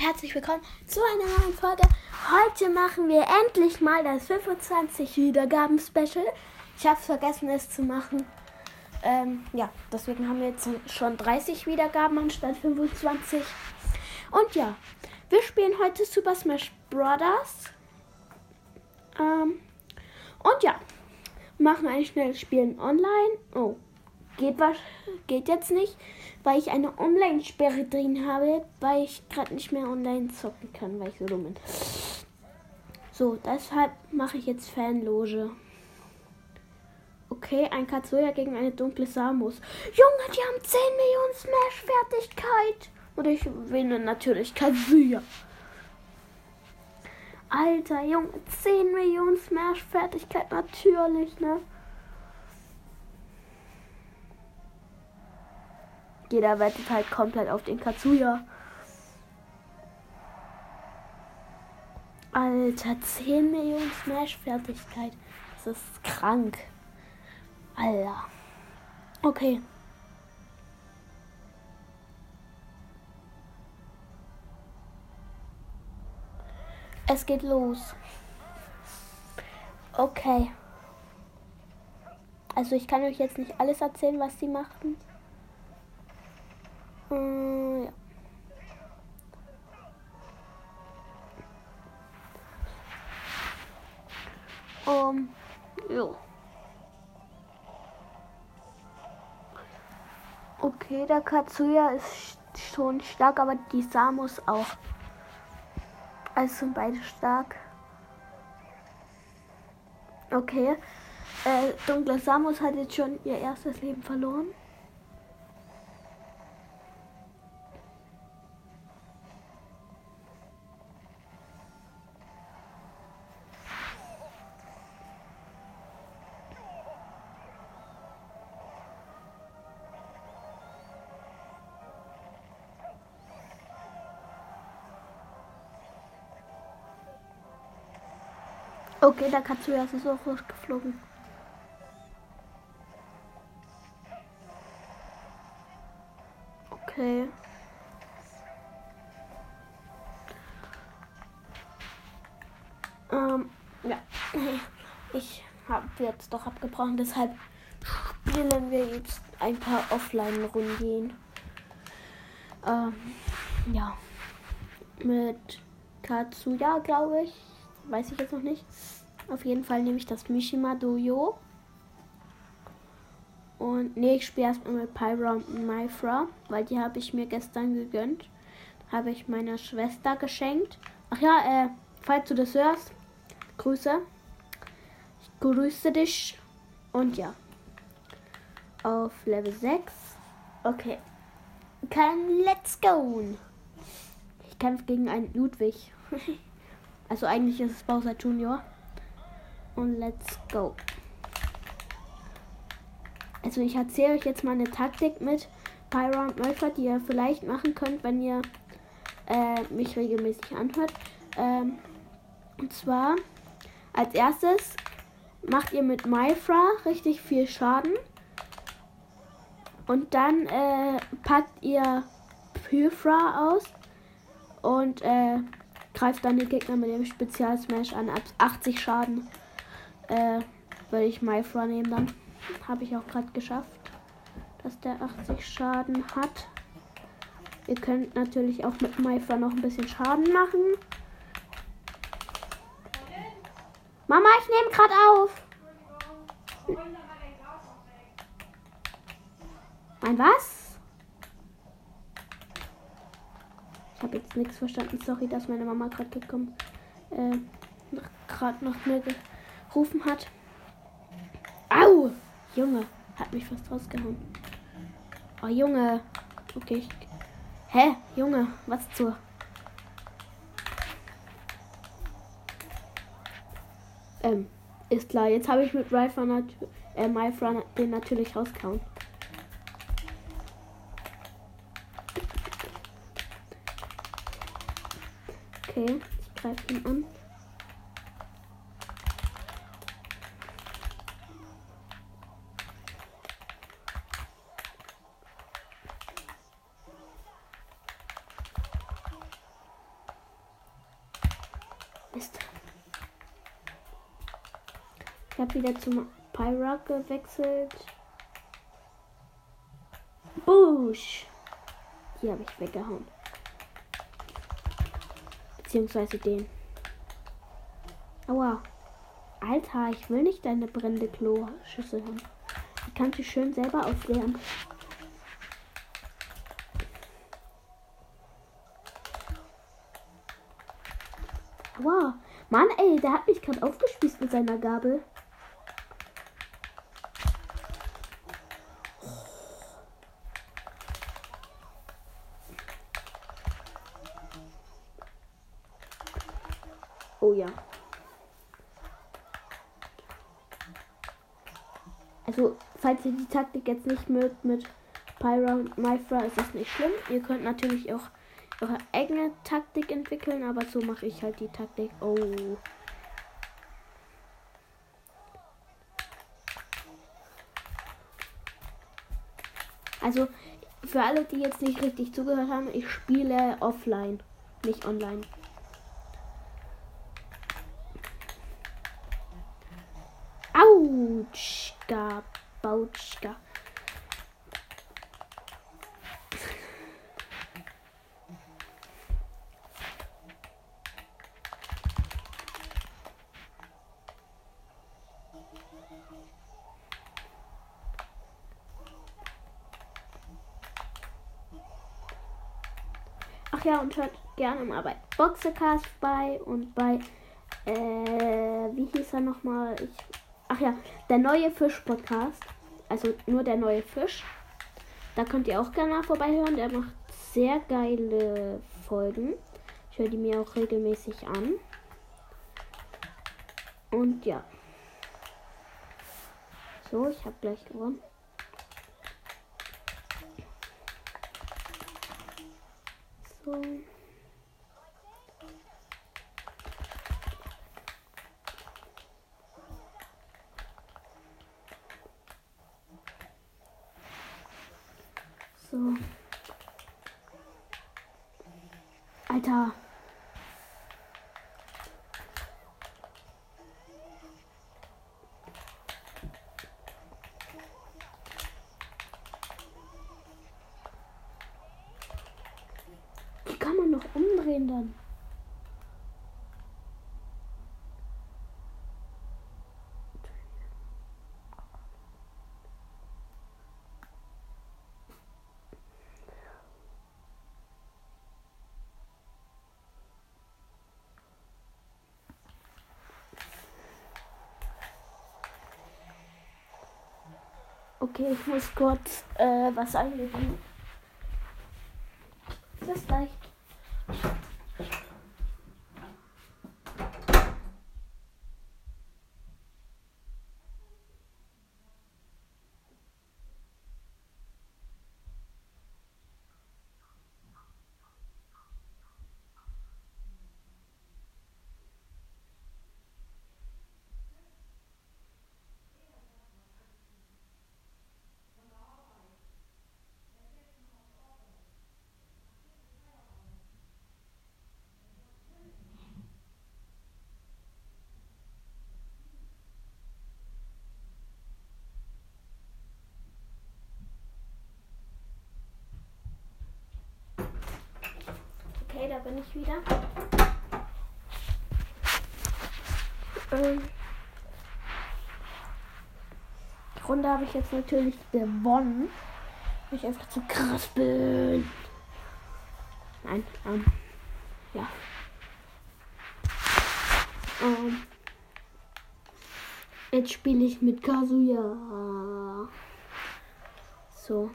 herzlich willkommen zu einer neuen Folge. Heute machen wir endlich mal das 25 Wiedergaben-Special. Ich habe vergessen, es zu machen. Ähm, ja, deswegen haben wir jetzt schon 30 Wiedergaben anstatt 25. Und ja, wir spielen heute Super Smash Bros. Ähm, und ja, machen ein schnelles Spielen online. Oh, geht was? Geht jetzt nicht weil ich eine Online-Sperre drin habe, weil ich gerade nicht mehr online zocken kann, weil ich so dumm bin. So, deshalb mache ich jetzt Fanloge. Okay, ein Katsuya gegen eine dunkle Samus. Junge, die haben 10 Millionen Smash-Fertigkeit. Und ich wähle natürlich Katsuya. Alter, Junge, 10 Millionen Smash-Fertigkeit, natürlich, ne? Jeder wettet halt komplett auf den Katsuya. Alter, 10 Millionen Smash-Fertigkeit. Das ist krank. Alter. Okay. Es geht los. Okay. Also ich kann euch jetzt nicht alles erzählen, was sie machten. Hm, ja. Um, jo. Okay, der Katsuya ist schon stark, aber die Samus auch. Also sind beide stark. Okay. Äh, dunkle Samus hat jetzt schon ihr erstes Leben verloren. Okay, der Katsuya ist auch rausgeflogen. Okay. Ähm, ja. Ich habe jetzt doch abgebrochen, deshalb spielen wir jetzt ein paar Offline-Runden. Ähm, ja. Mit Katsuya, glaube ich. Weiß ich jetzt noch nicht. Auf jeden Fall nehme ich das Mishima Dojo. Und nee, ich spiele erstmal mit Pyra und Myfra, weil die habe ich mir gestern gegönnt. Habe ich meiner Schwester geschenkt. Ach ja, äh, falls du das hörst, Grüße. Ich grüße dich. Und ja. Auf Level 6. Okay. Kein Let's go. Ich kämpfe gegen einen Ludwig. also eigentlich ist es Bowser Junior und let's go. Also ich erzähle euch jetzt mal eine Taktik mit Pyra und Malphite, die ihr vielleicht machen könnt, wenn ihr äh, mich regelmäßig anhört. Ähm, und zwar als erstes macht ihr mit Myfra richtig viel Schaden. Und dann äh, packt ihr Pyfra aus und äh, greift dann den Gegner mit dem Spezial-Smash an. Ab 80 Schaden äh, würde ich Myfra nehmen dann. Habe ich auch gerade geschafft, dass der 80 Schaden hat. Ihr könnt natürlich auch mit Myfra noch ein bisschen Schaden machen. Mama, ich nehme gerade auf. Mein was? Ich habe jetzt nichts verstanden. Sorry, dass meine Mama gerade gekommen, äh, gerade noch mir gerufen hat. Au! Junge, hat mich fast rausgehauen. Oh, Junge. Okay. Hä? Junge, was zur? Ähm, ist klar. Jetzt habe ich mit nat äh, den natürlich rausgehauen. Okay, ich greife ihn an. Mist. Ich habe wieder zum Pyrock gewechselt. Bush. Hier habe ich weggehauen. Beziehungsweise den. Aua. Alter, ich will nicht deine brennende Klo-Schüssel haben. Die kannst du schön selber aufleeren. Aua. Mann, ey, der hat mich gerade aufgespießt mit seiner Gabel. Oh ja. Also, falls ihr die Taktik jetzt nicht mögt mit Pyra und Myfra, ist das nicht schlimm. Ihr könnt natürlich auch eure eigene Taktik entwickeln, aber so mache ich halt die Taktik. Oh. Also, für alle, die jetzt nicht richtig zugehört haben, ich spiele offline, nicht online. Ach ja, und hört gerne mal bei Boxercast bei und bei, äh, wie hieß er nochmal? Ich Ach ja, der neue Fisch-Podcast. Also nur der neue Fisch. Da könnt ihr auch gerne mal vorbeihören. Der macht sehr geile Folgen. Ich höre die mir auch regelmäßig an. Und ja. So, ich habe gleich gewonnen. So. So. Alter. Wie kann man noch umdrehen dann? Okay, ich muss kurz äh, was eingeben. Bis gleich. Okay, da bin ich wieder. Ähm, die Runde habe ich jetzt natürlich gewonnen. Weil ich einfach zu krass bin. Nein, ähm, ja. Ähm, jetzt spiele ich mit Kazuya. So.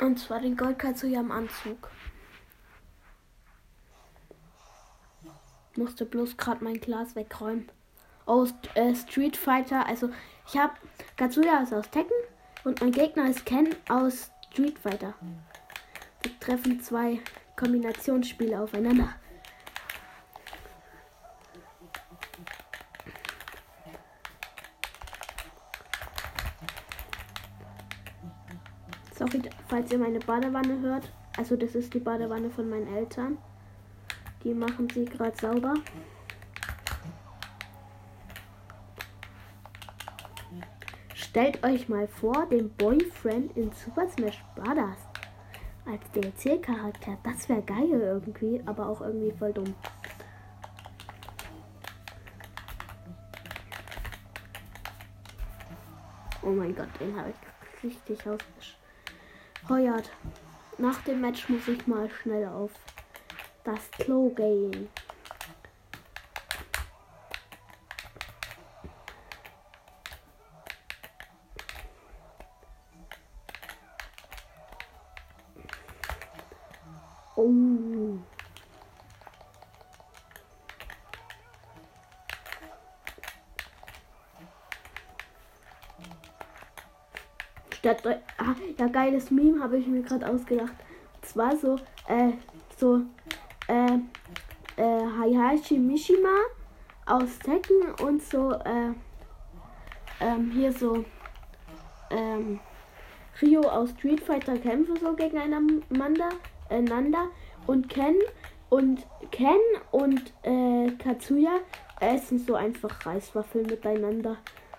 Und zwar den Gold Kazuya im Anzug. Musste bloß gerade mein Glas wegräumen. Aus äh, Street Fighter, also ich habe Katsuya ist aus Tekken und mein Gegner ist Ken aus Street Fighter. Wir treffen zwei Kombinationsspiele aufeinander. Sorry, falls ihr meine Badewanne hört. Also das ist die Badewanne von meinen Eltern. Die machen sie gerade sauber. Stellt euch mal vor, den Boyfriend in Super Smash Bros. als DLC-Charakter. Das wäre geil irgendwie, aber auch irgendwie voll dumm. Oh mein Gott, den habe ich richtig ausgeheuert. Nach dem Match muss ich mal schnell auf das Klo gehen. Statt ah, ja geiles Meme habe ich mir gerade ausgedacht. Und zwar so äh, so Hayashi Mishima aus Tekken und so äh, ähm, hier so ähm, Rio aus Street Fighter kämpfen so gegeneinander einander und Ken und Ken und äh, Katsuya essen so einfach Reiswaffeln miteinander.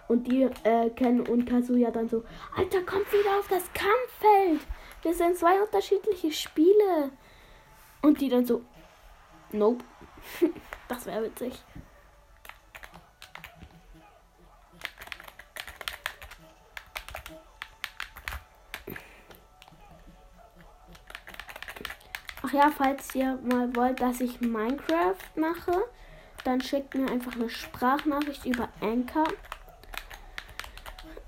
Und die äh, Ken und Kazuya dann so, Alter, kommt wieder auf das Kampffeld. Wir sind zwei unterschiedliche Spiele. Und die dann so, nope. das wäre witzig. Ach ja, falls ihr mal wollt, dass ich Minecraft mache, dann schickt mir einfach eine Sprachnachricht über Anchor.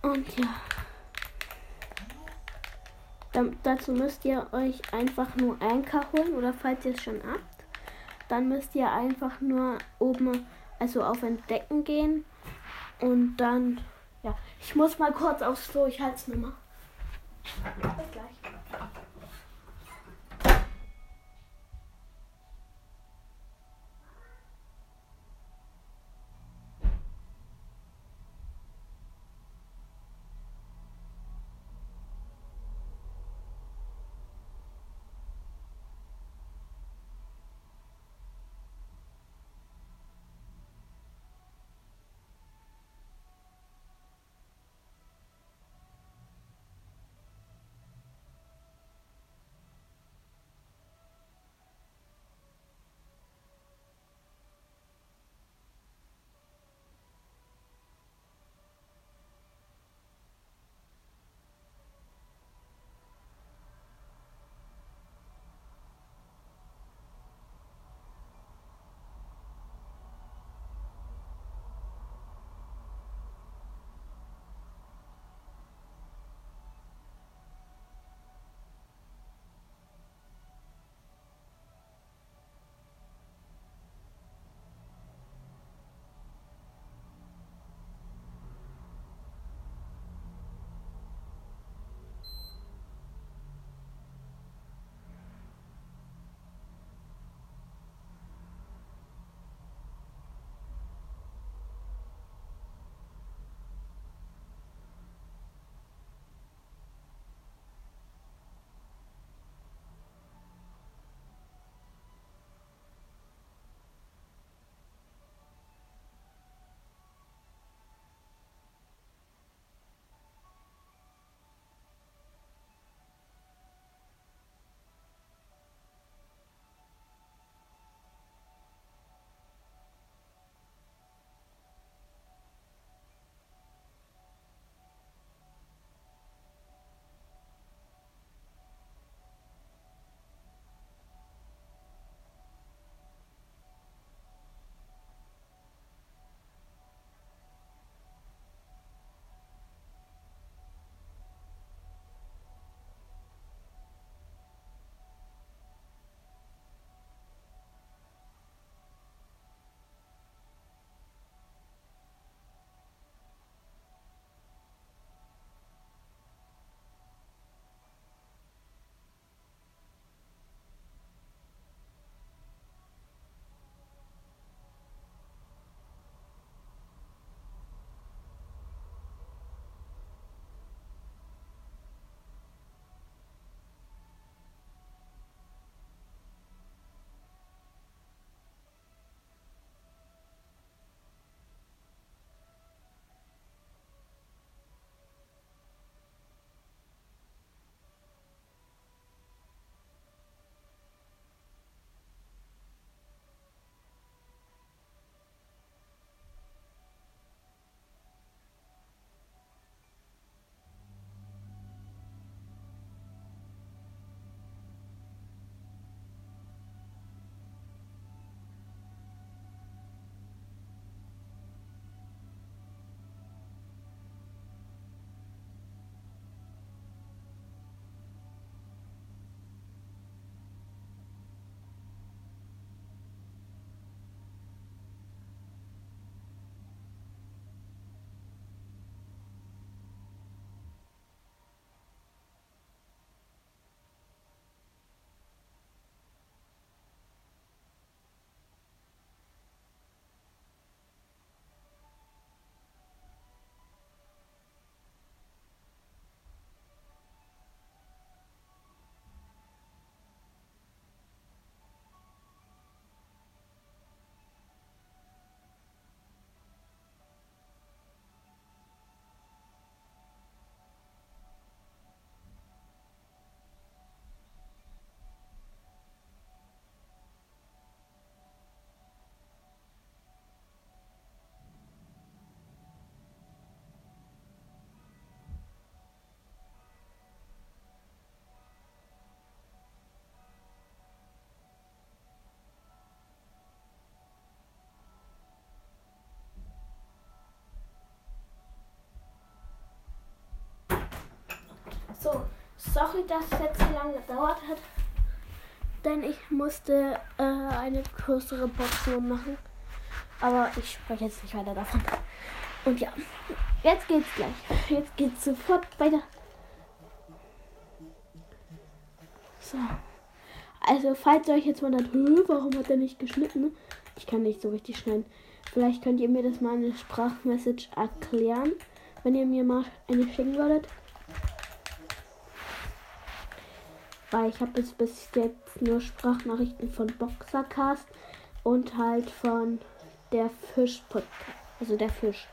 Und ja. Dazu müsst ihr euch einfach nur Anchor holen oder falls ihr es schon habt, dann müsst ihr einfach nur oben, also auf Entdecken gehen und dann, ja, ich muss mal kurz aufs Klo, ich halte es mir mal. Bis gleich. So, sorry, dass es jetzt so lange gedauert hat. Denn ich musste äh, eine größere Portion machen. Aber ich spreche jetzt nicht weiter davon. Und ja, jetzt geht's gleich. Jetzt geht's sofort weiter. So. Also, falls ihr euch jetzt wundert, warum hat er nicht geschnitten? Ich kann nicht so richtig schneiden. Vielleicht könnt ihr mir das mal eine Sprachmessage erklären, wenn ihr mir mal eine schicken würdet. Weil ich habe bis, bis jetzt nur Sprachnachrichten von Boxercast und halt von der Fisch Podcast. Also der Fisch.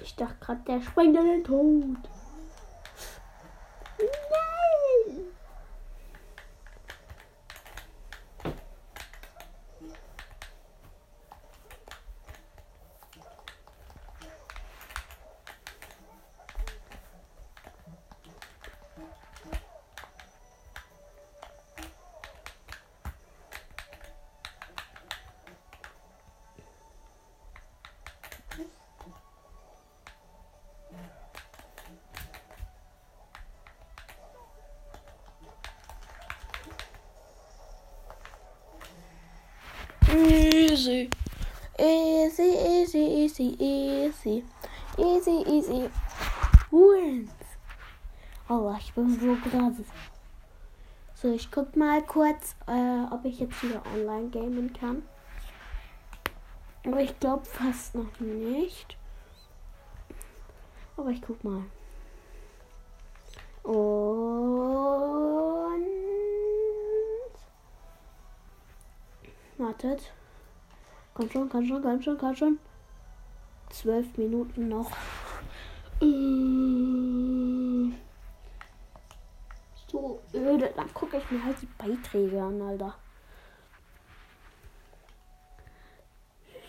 Ich dachte gerade, der springt in den Tod. Easy, easy, easy. Easy. Wins. Oh, ich bin so krass. So, ich guck mal kurz, äh, ob ich jetzt wieder online gamen kann. Aber ich glaube fast noch nicht. Aber ich guck mal. Und wartet. Komm schon, komm schon, komm schon, komm schon. Zwölf Minuten noch. So öde. Dann gucke ich mir halt die Beiträge an, Alter.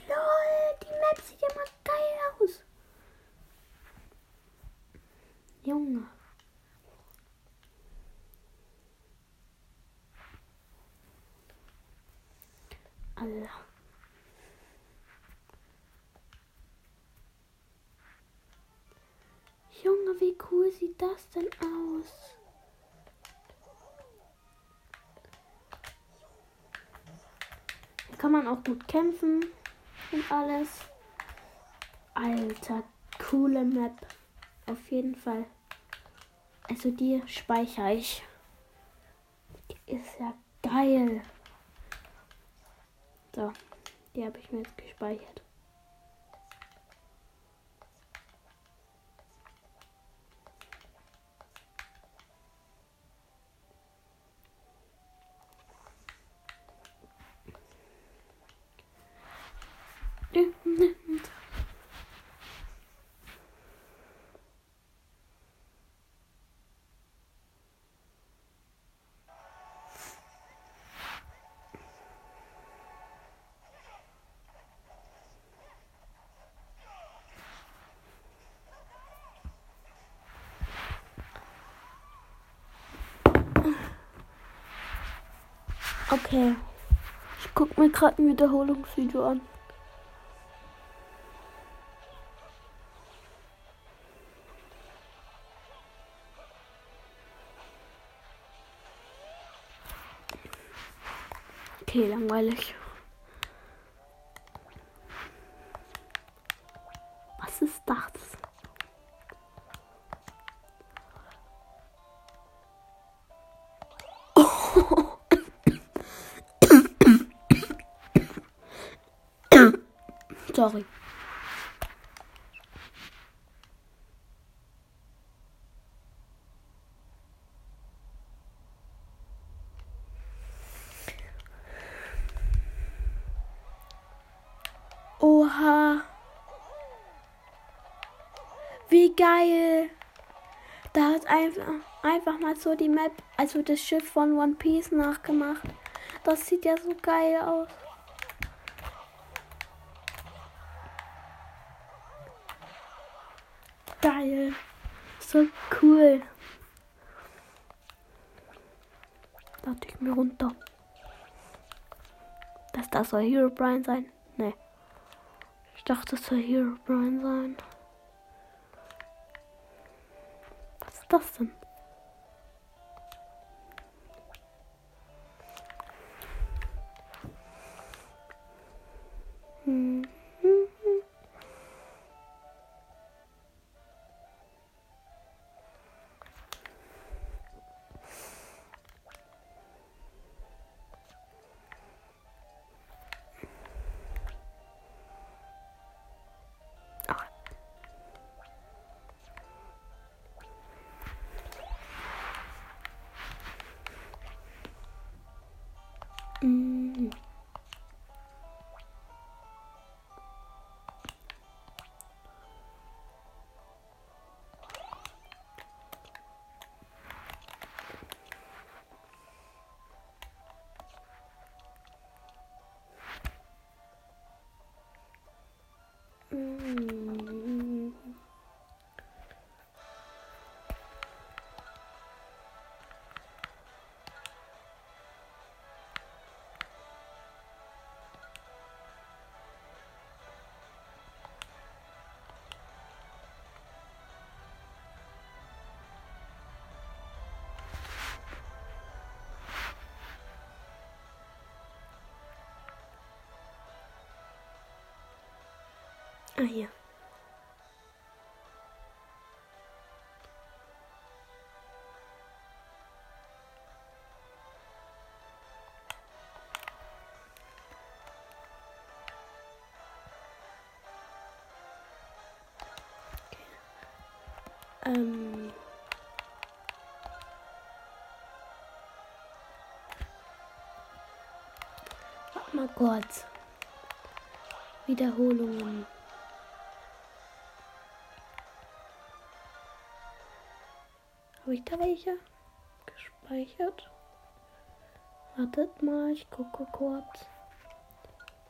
Lol, die Map sieht ja mal geil aus. Junge. Allah. Junge, wie cool sieht das denn aus? Hier kann man auch gut kämpfen und alles. Alter, coole Map. Auf jeden Fall. Also die speichere ich. Die ist ja geil. So, die habe ich mir jetzt gespeichert. Okay. Ich guck mir gerade ein Wiederholungsvideo an. Okay, langweilig. Geil. Da hat einfach, einfach mal so die Map, also das Schiff von One Piece nachgemacht. Das sieht ja so geil aus. Geil. So cool. Lade ich mir runter. Das, das soll Hero Brian sein. Nee. Ich dachte, es soll Hero Brian sein. Was Ah, hier. Ähm. Warte mal kurz. Wiederholungen. Habe ich da welche gespeichert? Wartet mal, ich gucke kurz.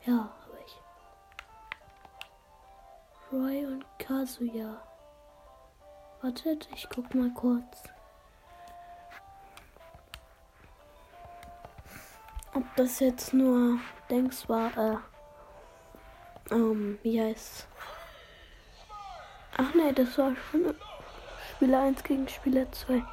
Ja, habe ich. Roy und Kazuya. Wartet, ich guck mal kurz. Ob das jetzt nur Dings war, äh, ähm, wie heißt Ach nee, das war schon Spieler 1 gegen Spieler 2.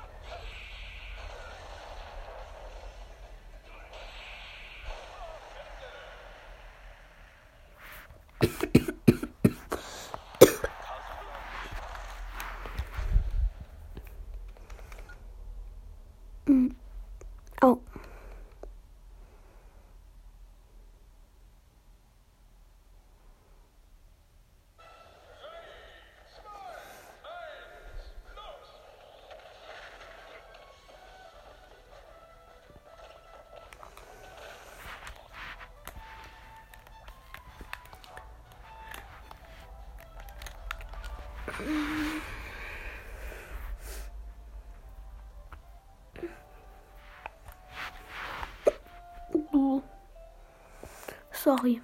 Sorry.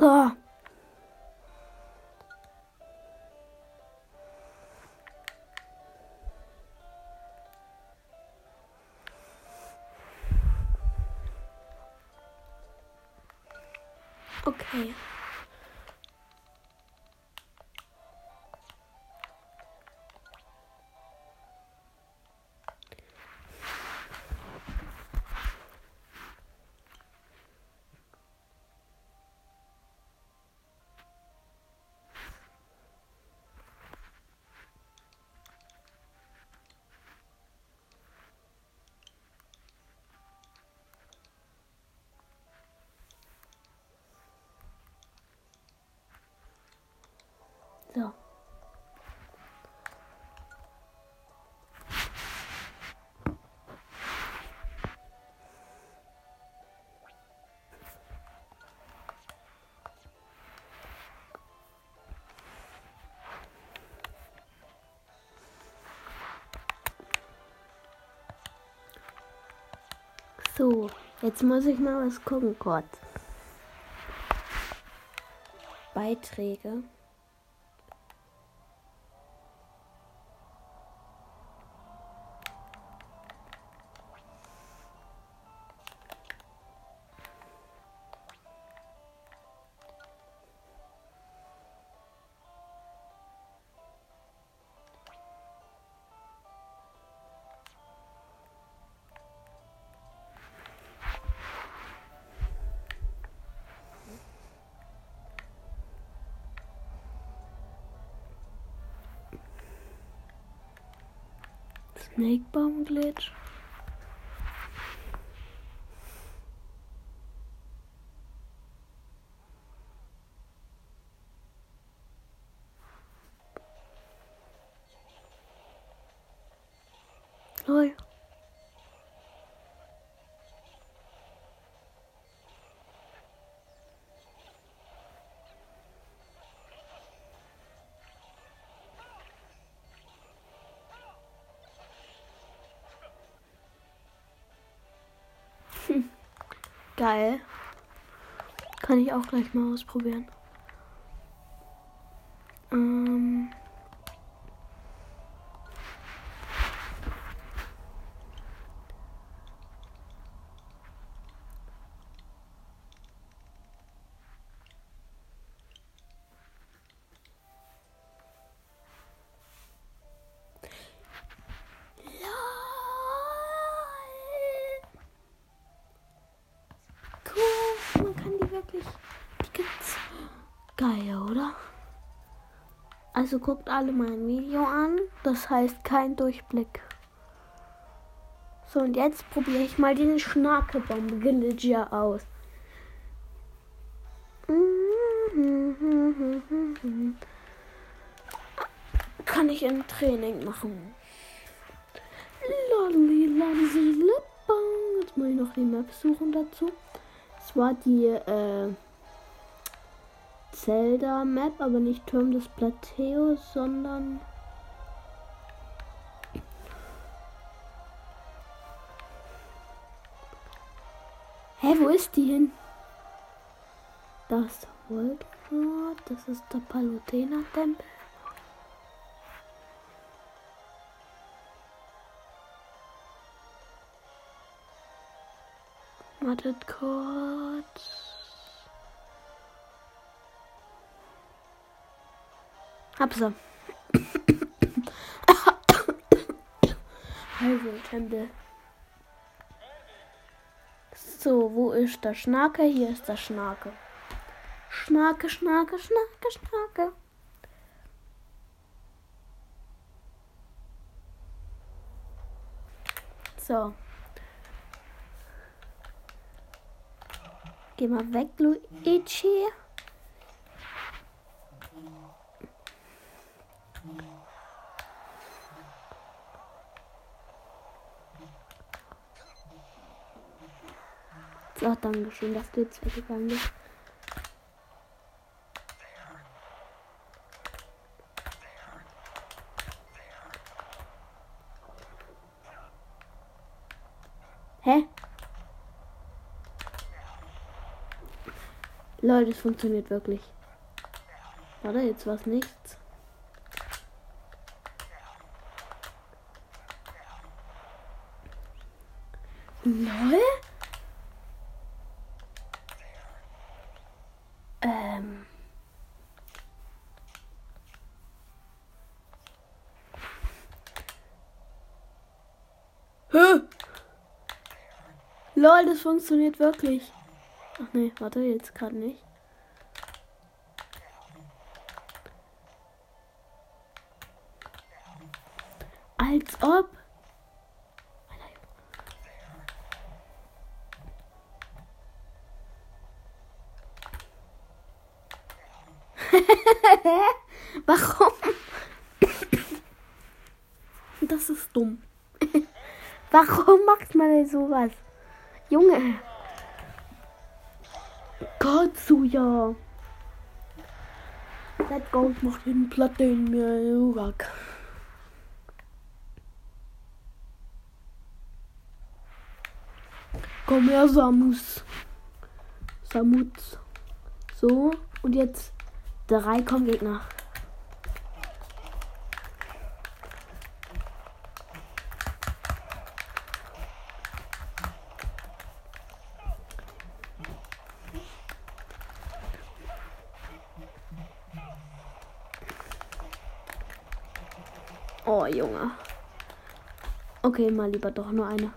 Ah. Okay. So. So, jetzt muss ich mal was gucken kurz. Beiträge. snake bomb glitch. Lol. Geil. Kann ich auch gleich mal ausprobieren. Ähm. Also guckt alle mein Video an. Das heißt kein Durchblick. So, und jetzt probiere ich mal den Schnarkebomb-Villager aus. Kann ich im Training machen. Jetzt muss ich noch die Map suchen dazu. Es war die äh, Zelda Map, aber nicht Turm des Plateaus, sondern Hä, wo ist die hin? Das ist Voldemort, das ist der Palutena-Tempel. Wartet kurz. Hab sie. Also, Tempel. So, wo ist der Schnake? Hier ist der Schnake. Schnake, Schnake, Schnake, Schnake. So. Geh mal weg, Luigi. So, danke schön, dass du jetzt weggegangen bist. Hä? Leute, es funktioniert wirklich. Warte, jetzt war es nichts. Lol? Ähm. Hä? Lol, das funktioniert wirklich. Ach nee, warte, jetzt gerade nicht. Als ob. Warum? Das ist dumm. Warum macht man denn sowas? Junge. Katsuya. Let's go, ich mach den Platte in mir Urak. Komm her, Samus. Samus. So, und jetzt drei kommen Oh, Junge. Okay, mal lieber doch nur eine.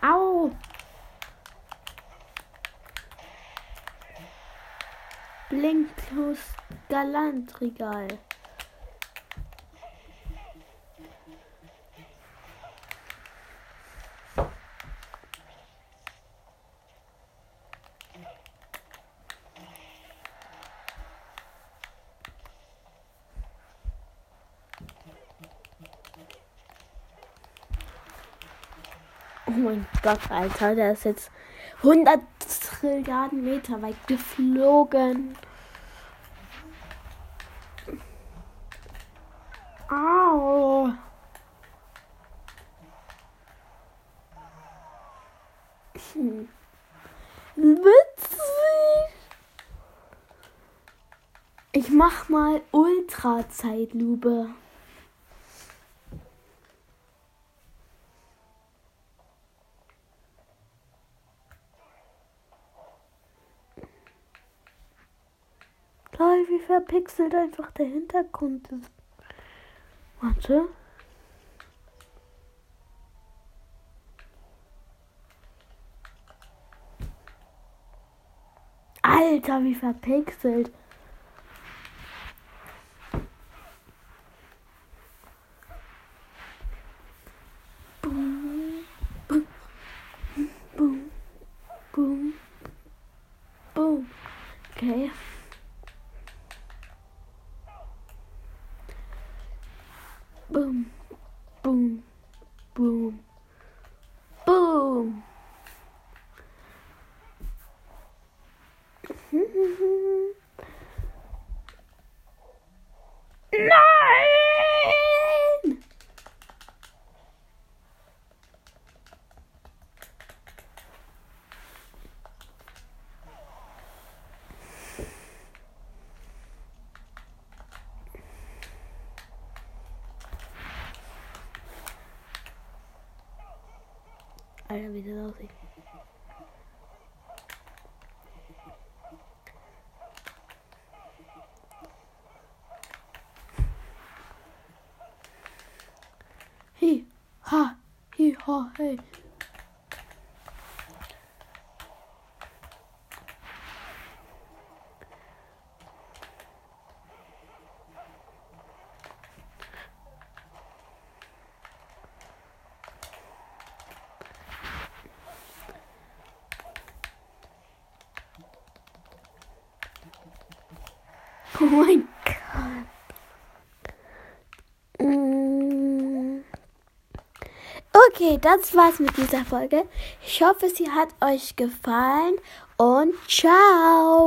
Au! Blink plus Galantregal. Oh mein Gott, Alter, der ist jetzt 100 Trilliarden Meter weit geflogen. Au. Hm. Witzig. Ich mach mal Ultra-Zeitlupe. Lol, verpixelt einfach der Hintergrund. Warte. Alter, wie verpixelt. Alter, wie das aussieht. Hi, ha, hi, ha, hey. Oh mein Gott. Mm. Okay, das war's mit dieser Folge. Ich hoffe, sie hat euch gefallen und ciao.